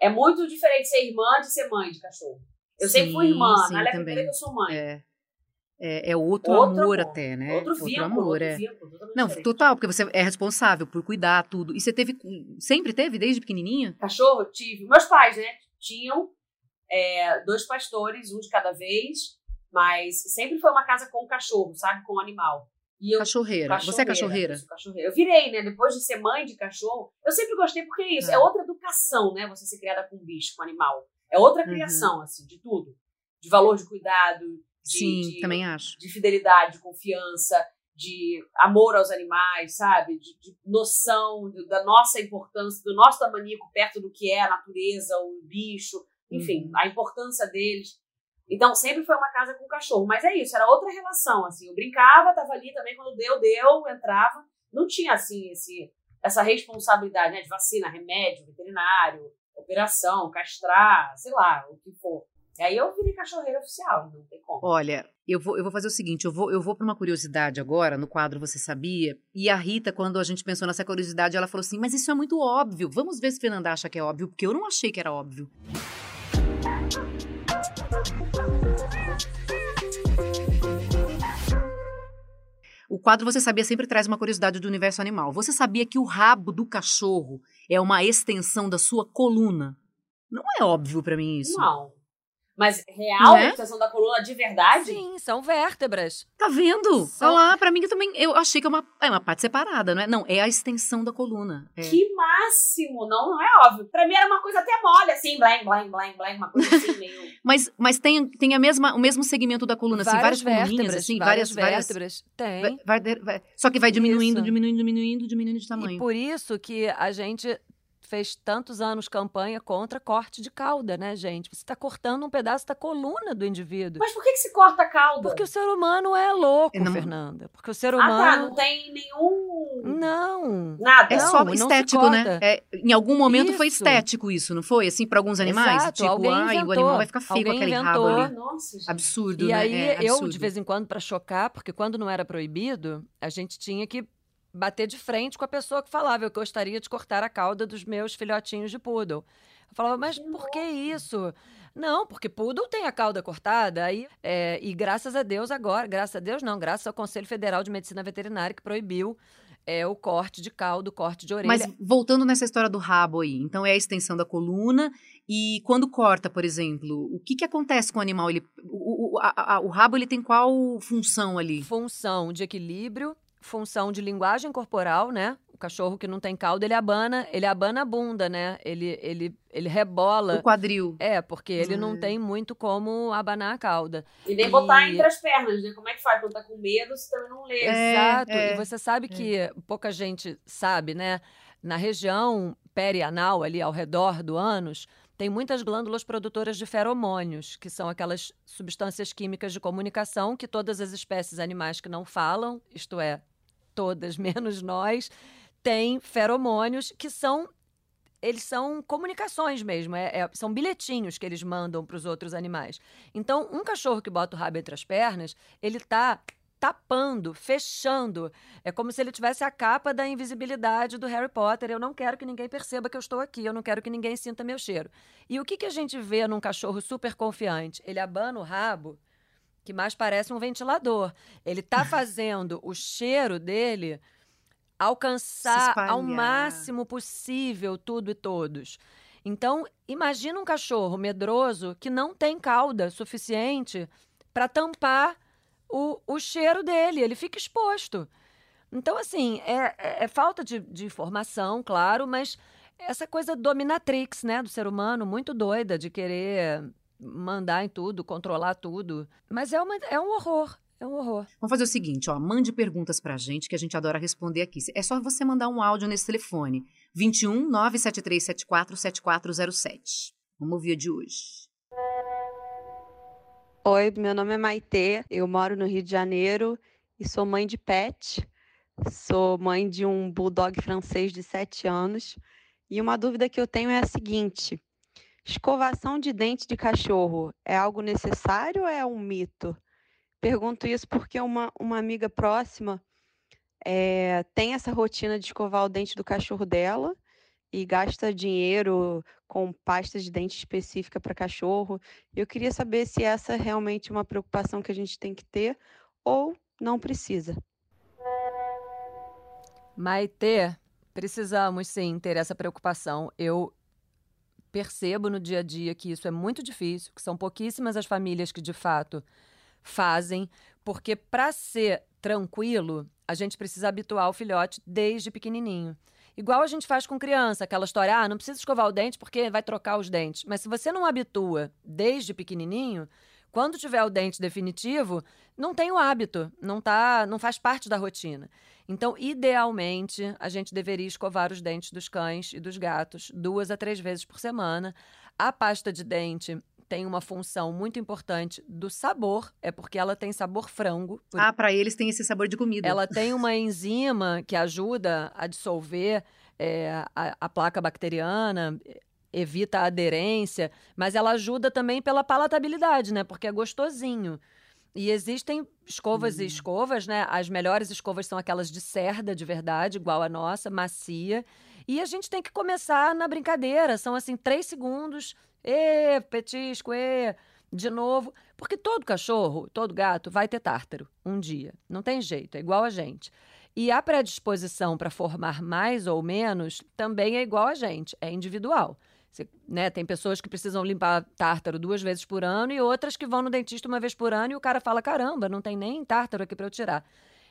É muito diferente ser irmã de ser mãe de cachorro. Eu sim, sempre fui irmã, sim, Nala é primeira que eu sou mãe. É. É, é outro, outro, amor, até, né? Outro, outro vínculo, amor, outro é. Vínculo, Não, diferente. total, porque você é responsável por cuidar tudo. E você teve, sempre teve, desde pequenininha? Cachorro, tive. Meus pais, né, tinham é, dois pastores, um de cada vez, mas sempre foi uma casa com cachorro, sabe? Com animal. Eu, cachorreira. cachorreira. Você é cachorreira? Eu, cachorreira? eu virei, né? Depois de ser mãe de cachorro, eu sempre gostei porque é isso. É, é outra educação, né? Você ser criada com um bicho, com um animal. É outra uhum. criação, uhum. assim, de tudo. De valor de cuidado, de, Sim, de, também acho. De fidelidade, de confiança, de amor aos animais, sabe? De, de noção de, da nossa importância, do nosso tamanico perto do que é a natureza, o bicho, enfim, uhum. a importância deles. Então, sempre foi uma casa com cachorro. Mas é isso, era outra relação, assim. Eu brincava, tava ali também, quando deu, deu, entrava. Não tinha, assim, esse, essa responsabilidade, né? De vacina, remédio, veterinário, operação, castrar, sei lá, o que for. E aí eu virei cachorreira oficial, não tem como. Olha, eu vou, eu vou fazer o seguinte, eu vou, eu vou para uma curiosidade agora, no quadro Você Sabia, e a Rita, quando a gente pensou nessa curiosidade, ela falou assim, mas isso é muito óbvio, vamos ver se Fernanda acha que é óbvio, porque eu não achei que era óbvio. O quadro Você Sabia sempre traz uma curiosidade do universo animal. Você sabia que o rabo do cachorro é uma extensão da sua coluna? Não é óbvio para mim isso. Não. Mas real, né? a extensão da coluna de verdade? Sim, são vértebras. Tá vendo? São... Olha lá, pra mim que também. Eu achei que é uma, é uma parte separada, não é? Não, é a extensão da coluna. É. Que máximo! Não, não é óbvio. Pra mim era uma coisa até mole, assim, blém, blém, blém, blém, uma coisa assim meio. *laughs* mas mas tem, tem a mesma, o mesmo segmento da coluna, assim, várias, várias coluninhas, assim, várias, várias vértebras. Tem. Vai, vai, vai, só que vai diminuindo, isso. diminuindo, diminuindo, diminuindo de tamanho. E por isso que a gente fez tantos anos campanha contra corte de cauda, né, gente? Você está cortando um pedaço da coluna do indivíduo. Mas por que, que se corta a cauda? Porque o ser humano é louco, não... Fernanda. Porque o ser humano. Ah, tá. Não tem nenhum. Não. Nada. É não, só estético, né? É, em algum momento isso. foi estético isso, não foi? Assim, para alguns animais? Exato. Tipo, Alguém ai, inventou. o animal vai ficar feio com aquele inventou. rabo ali. Nossa, gente. Absurdo, e né? aí, é, eu, de vez em quando, para chocar, porque quando não era proibido, a gente tinha que bater de frente com a pessoa que falava, eu gostaria de cortar a cauda dos meus filhotinhos de poodle. Eu falava, mas por que isso? Não, porque poodle tem a cauda cortada, aí, é, e graças a Deus agora, graças a Deus não, graças ao Conselho Federal de Medicina Veterinária que proibiu é, o corte de cauda, o corte de orelha. Mas voltando nessa história do rabo aí, então é a extensão da coluna e quando corta, por exemplo, o que, que acontece com o animal? Ele, o, o, a, a, o rabo ele tem qual função ali? Função de equilíbrio função de linguagem corporal, né? cachorro que não tem cauda, ele abana, ele abana a bunda, né? Ele, ele, ele rebola. O quadril. É, porque ele não Hum. tem muito como abanar a cauda. E nem botar E- entre as pernas, né? Como é que faz? Quando tá com medo, você também não lê. É, Exato. é, e você sabe que pouca gente sabe, né? Na região perianal, ali ao redor do ânus, tem muitas glândulas produtoras de feromônios, que são aquelas substâncias químicas de comunicação que todas as espécies animais que não falam, isto é, todas *laughs* menos nós, têm feromônios que são eles são comunicações mesmo, é- é- são bilhetinhos que eles mandam para os outros animais. Então, um cachorro que bota o rabo entre as pernas, ele tá tapando, fechando. É como se ele tivesse a capa da invisibilidade do Harry Potter. Eu não quero que ninguém perceba que eu estou aqui, eu não quero que ninguém sinta meu cheiro. E o que, que a gente vê num cachorro super confiante? Ele abana o rabo, que mais parece um ventilador. Ele tá fazendo o cheiro dele alcançar ao máximo possível tudo e todos. Então, imagina um cachorro medroso que não tem cauda suficiente para tampar o, o cheiro dele, ele fica exposto. Então, assim, é, é- é falta de, de informação, claro, mas essa coisa dominatrix, né, do ser humano, muito doida de querer mandar em tudo, controlar tudo. Mas é, uma, é um horror, é um horror. Vamos fazer o seguinte, ó, mande perguntas pra gente que a gente adora responder aqui. É só você mandar um áudio nesse telefone, 21 97374 7407. Vamos ouvir a de hoje. Oi, meu nome é Maitê, eu moro no Rio de Janeiro e sou mãe de pet. Sou mãe de um bulldog francês de 7 anos. E uma dúvida que eu tenho é a seguinte: escovação de dente de cachorro é algo necessário ou é um mito? Pergunto isso porque uma, uma amiga próxima eh, tem essa rotina de escovar o dente do cachorro dela e gasta dinheiro com pasta de dente específica para cachorro. Eu queria saber se essa é realmente uma preocupação que a gente tem que ter ou não precisa. Maitê, precisamos sim ter essa preocupação. Eu percebo no dia a dia que isso é muito difícil, que são pouquíssimas as famílias que de fato fazem, porque para ser tranquilo, a gente precisa habituar o filhote desde pequenininho. Igual a gente faz com criança, aquela história, ah, não precisa escovar o dente porque vai trocar os dentes. Mas se você não habitua desde pequenininho, quando tiver o dente definitivo, não tem o hábito, não tá, não faz parte da rotina. Então, idealmente, a gente deveria escovar os dentes dos cães e dos gatos duas a três vezes por semana. A pasta de dente tem uma função muito importante do sabor, é porque ela tem sabor frango. por Ah, pra eles tem esse sabor de comida. ela *laughs* tem uma enzima que ajuda a dissolver é, a, a placa bacteriana, evita a aderência, mas ela ajuda também pela palatabilidade, né? Porque é gostosinho. E existem escovas e escovas, né? As melhores escovas são aquelas de cerda, de verdade, igual a nossa, macia. E a gente tem que começar na brincadeira. São assim, três segundos. Ê, petisco, ê, de novo. Porque todo cachorro, todo gato vai ter tártaro um dia. Não tem jeito, é igual a gente. E a predisposição para formar mais ou menos também é igual a gente, é individual. Você, né, tem pessoas que precisam limpar tártaro duas vezes por ano e outras que vão no dentista uma vez por ano e o cara fala: caramba, não tem nem tártaro aqui para eu tirar.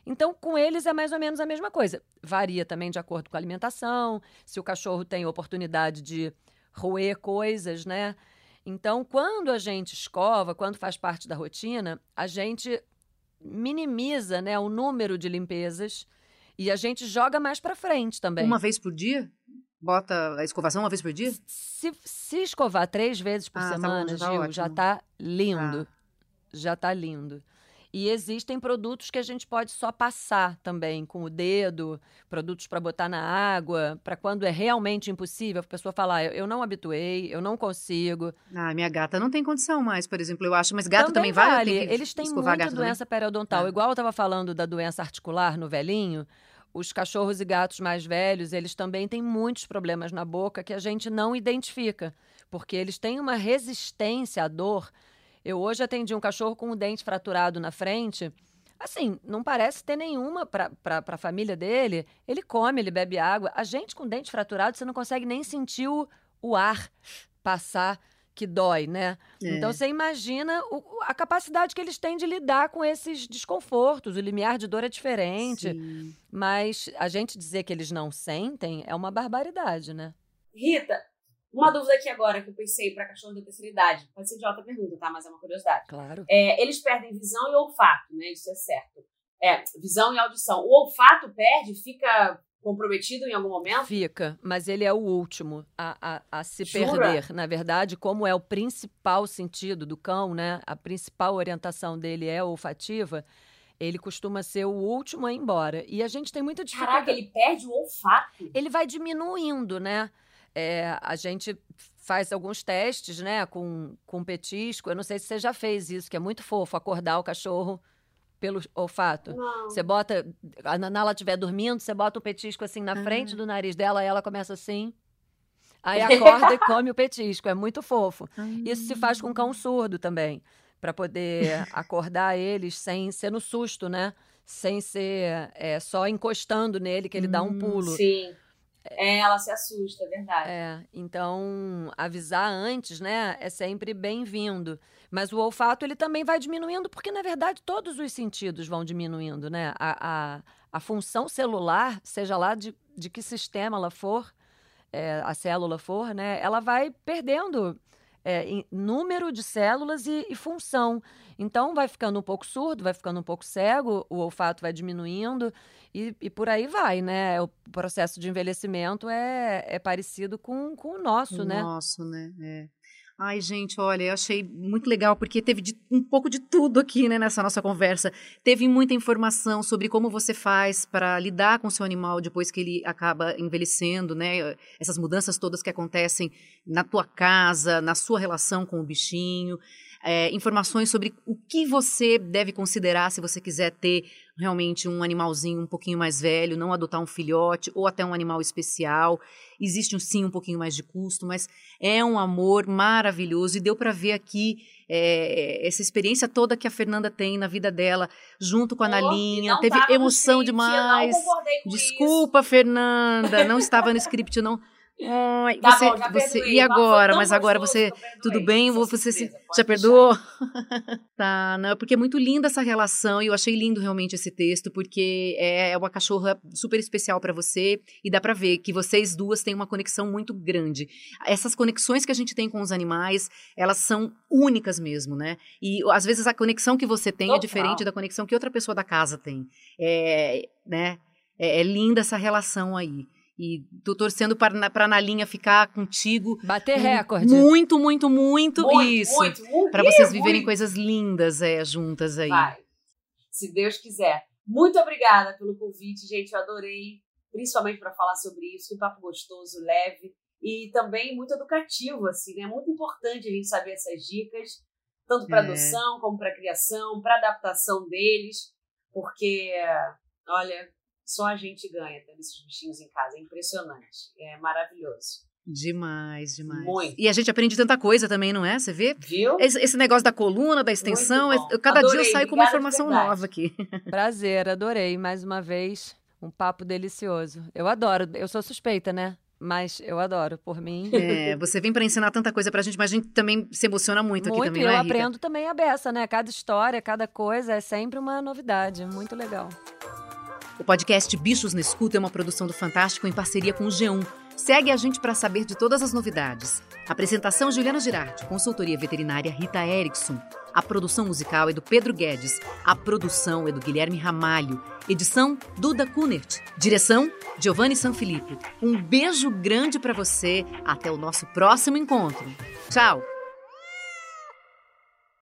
Então, com eles é mais ou menos a mesma coisa. Varia também de acordo com a alimentação, se o cachorro tem oportunidade de roer coisas, né? Então, quando a gente escova, quando faz parte da rotina, a gente minimiza né, o número de limpezas e a gente joga mais para frente também. Uma vez por dia? Bota a escovação uma vez por dia? Se, se escovar três vezes por Ah, tá bom, semana, já tá Gil, já tá lindo. Já tá lindo. E existem produtos que a gente pode só passar também com o dedo, produtos para botar na água, para quando é realmente impossível, a pessoa falar, eu, eu não habituei, eu não consigo. Ah, minha gata não tem condição mais, por exemplo, eu acho. Mas gato também, vale? vale. Que Eles têm muita gato também? doença periodontal. Ah. Igual eu estava falando da doença articular no velhinho, os cachorros e gatos mais velhos, eles também têm muitos problemas na boca que a gente não identifica, porque eles têm uma resistência à dor. Eu hoje atendi um cachorro com o dente fraturado na frente. Assim, não parece ter nenhuma para a família dele. Ele come, ele bebe água. A gente com dente fraturado, você não consegue nem sentir o, o ar passar, que dói, né? É. Então você imagina o- a capacidade que eles têm de lidar com esses desconfortos. O limiar de dor é diferente, Sim. mas a gente dizer que eles não sentem é uma barbaridade, né? Rita, uma dúvida aqui agora que eu pensei para cachorro da terceira idade. Pode ser idiota a pergunta, tá? Mas é uma curiosidade. Claro. É, eles perdem visão e olfato, né? Isso é certo. É, visão e audição. O olfato perde, fica comprometido em algum momento? Fica, mas ele é o último a, a, a se Jura? perder. Na verdade, como é o principal sentido do cão, né? A principal orientação dele é olfativa, ele costuma ser o último a ir embora. E a gente tem muita dificuldade. Caraca, ele perde o olfato. ele vai diminuindo, né? É, a gente faz alguns testes, né, com, com petisco. Eu não sei se você já fez isso, que é muito fofo, acordar o cachorro pelo olfato. Não. Você bota, a Nanala estiver dormindo, você bota o petisco assim na frente do nariz dela, aí ela começa assim. Aí *laughs* acorda e come o petisco. É muito fofo. Isso se faz com cão surdo também, para poder *laughs* acordar eles sem ser no susto, né? Sem ser é, só encostando nele que ele dá um Hum, pulo. Sim. É, ela se assusta, é verdade. É, então avisar antes, né, é sempre bem-vindo. Mas o olfato ele também vai diminuindo, porque na verdade todos os sentidos vão diminuindo, né? A, a, a função celular, seja lá de, de que sistema ela for, é, a célula for, né, ela vai perdendo é, número de células e, e função. Então vai ficando um pouco surdo, vai ficando um pouco cego, o olfato vai diminuindo e, e por aí vai, né? O processo de envelhecimento é, é parecido com, com o nosso, O né? Nosso, né? É. Ai, gente, olha, eu achei muito legal, porque teve de- um pouco de tudo aqui, né, nessa nossa conversa. Teve muita informação sobre como você faz para lidar com o seu animal depois que ele acaba envelhecendo, né? Essas mudanças todas que acontecem na tua casa, na sua relação com o bichinho. É, informações sobre o que você deve considerar se você quiser ter realmente um animalzinho um pouquinho mais velho, não adotar um filhote ou até um animal especial. Existe um, sim um pouquinho mais de custo, mas é um amor maravilhoso e deu para ver aqui é, essa experiência toda que a Fernanda tem na vida dela, junto com a Nalinha. Teve emoção script, demais. Desculpa, Fernanda, não estava no script, não. Ai, Tá você, bom, já você perdoei, e agora? Mas agora você tudo bem? Essa Você se, já perdoou? *laughs* tá, não, porque é muito linda essa relação e eu achei lindo realmente esse texto, porque é uma cachorra super especial pra você e dá pra ver que vocês duas têm uma conexão muito grande. Essas conexões que a gente tem com os animais, elas são únicas mesmo, né? E às vezes a conexão que você tem é Total. diferente da conexão que outra pessoa da casa tem. É, né? É, é linda essa relação aí. E tô torcendo para pra Nalinha ficar contigo Bater recorde. muito, muito, muito, Muito, isso. muito, muito. Para vocês viverem muito. coisas lindas é, juntas aí. Vai. Se Deus quiser. Muito obrigada pelo convite, gente. Eu adorei, principalmente para falar sobre isso. Que papo gostoso, leve e também muito educativo, assim, né? Muito importante a gente saber essas dicas, tanto para É. adoção como para criação, para adaptação deles, porque, olha, só a gente ganha tendo esses bichinhos em casa. É impressionante, é maravilhoso. Demais, demais. Muito. E a gente aprende tanta coisa também, não é? Você vê? Viu? Esse, esse negócio da coluna, da extensão, eu- cada dia eu Adorei, saio com uma informação nova aqui. *laughs* Prazer, adorei. Mais uma vez, um papo delicioso. Eu adoro. Eu sou suspeita, né? Mas eu adoro. Por mim. É, você vem para ensinar tanta coisa pra gente, mas a gente também se emociona muito, aqui Muito, também, e eu é, aprendo também a beça, né? Cada história, cada coisa é sempre uma novidade. Muito legal. O podcast Bichos na Escuta é uma produção do Fantástico em parceria com o G1. Segue a gente para saber de todas as novidades. Apresentação Juliana Girardi, consultoria veterinária Rita Erickson. A produção musical é do Pedro Guedes. A produção é do Guilherme Ramalho. Edição Duda Kunert. Direção Giovanni Sanfilippo. Um beijo grande para você. Até o nosso próximo encontro. Tchau.